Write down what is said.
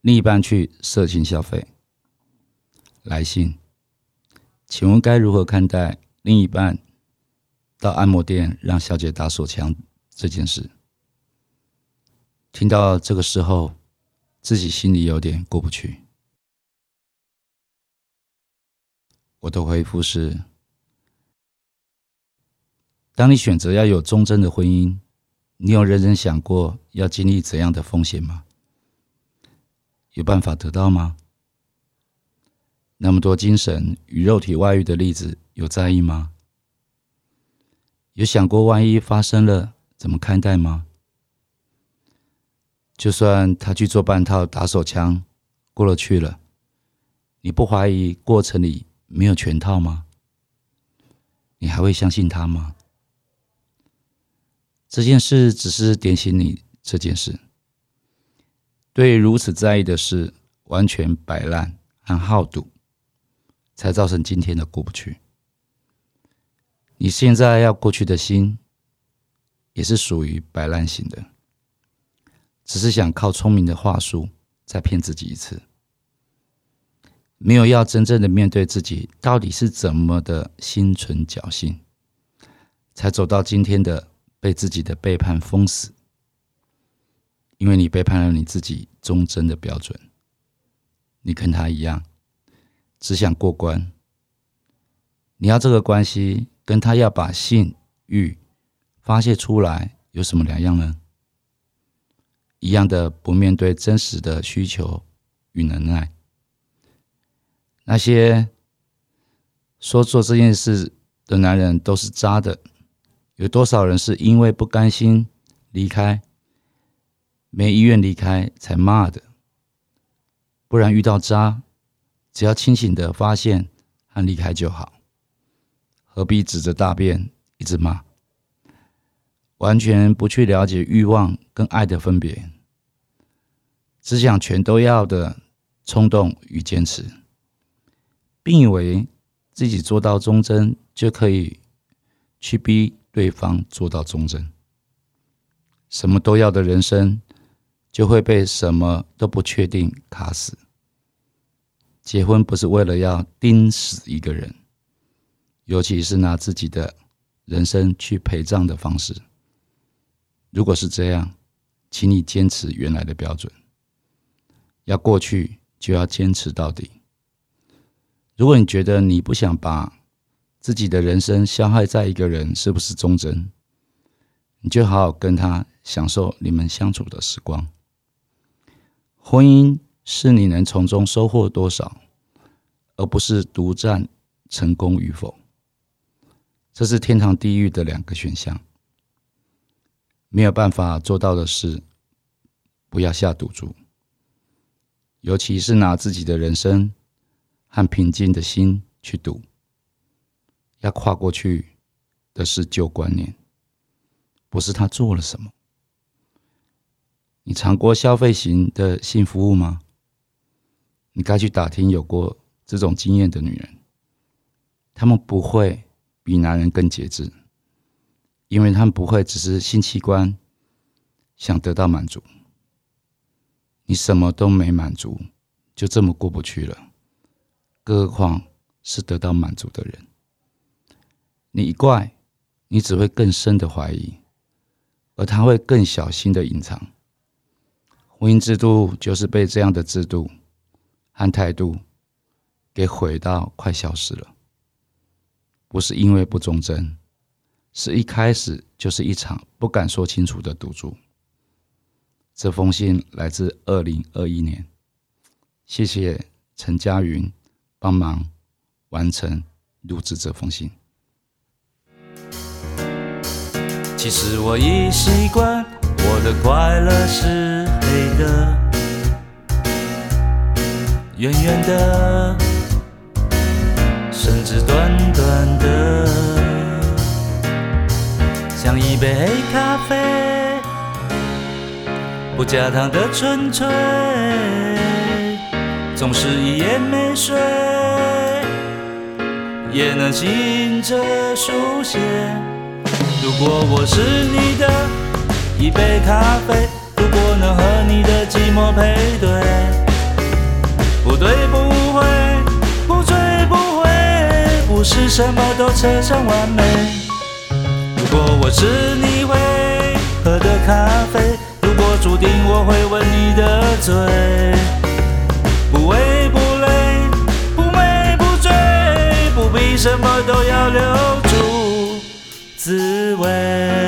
另一半去色情消费，来信，请问该如何看待另一半到按摩店让小姐打手枪这件事？听到这个时候，自己心里有点过不去。我的回复是：当你选择要有忠贞的婚姻，你有认真想过要经历怎样的风险吗？有办法得到吗？那么多精神与肉体外遇的例子，有在意吗？有想过万一发生了怎么看待吗？就算他去做半套打手枪，过了去了，你不怀疑过程里没有全套吗？你还会相信他吗？这件事只是点醒你这件事。对如此在意的事，完全摆烂和好赌，才造成今天的过不去。你现在要过去的心，也是属于摆烂型的，只是想靠聪明的话术再骗自己一次，没有要真正的面对自己到底是怎么的心存侥幸，才走到今天的被自己的背叛封死。因为你背叛了你自己忠贞的标准，你跟他一样，只想过关。你要这个关系，跟他要把性欲发泄出来有什么两样呢？一样的，不面对真实的需求与能耐。那些说做这件事的男人都是渣的，有多少人是因为不甘心离开？没意愿离开才骂的，不然遇到渣，只要清醒的发现和离开就好，何必指着大便一直骂？完全不去了解欲望跟爱的分别，只想全都要的冲动与坚持，并以为自己做到忠贞就可以去逼对方做到忠贞，什么都要的人生。就会被什么都不确定卡死。结婚不是为了要钉死一个人，尤其是拿自己的人生去陪葬的方式。如果是这样，请你坚持原来的标准，要过去就要坚持到底。如果你觉得你不想把自己的人生消耗在一个人，是不是忠贞？你就好好跟他享受你们相处的时光。婚姻是你能从中收获多少，而不是独占成功与否。这是天堂地狱的两个选项。没有办法做到的事，不要下赌注。尤其是拿自己的人生和平静的心去赌。要跨过去的是旧观念，不是他做了什么。你尝过消费型的性服务吗？你该去打听有过这种经验的女人，她们不会比男人更节制，因为他们不会只是性器官想得到满足。你什么都没满足，就这么过不去了，更何况是得到满足的人。你一怪，你只会更深的怀疑，而他会更小心的隐藏。婚姻制度就是被这样的制度和态度给毁到快消失了，不是因为不忠贞，是一开始就是一场不敢说清楚的赌注。这封信来自二零二一年，谢谢陈佳云帮忙完成录制这封信。其实我已习惯，我的快乐是。黑的，远远的，甚至短短的，像一杯黑咖啡，不加糖的纯粹，总是一夜没睡，也能醒着书写。如果我是你的一杯咖啡，我能和你的寂寞配对，不对不会，不醉不回，不是什么都扯上完美。如果我是你会喝的咖啡，如果注定我会吻你的嘴，不为不累，不美不醉，不必什么都要留住滋味。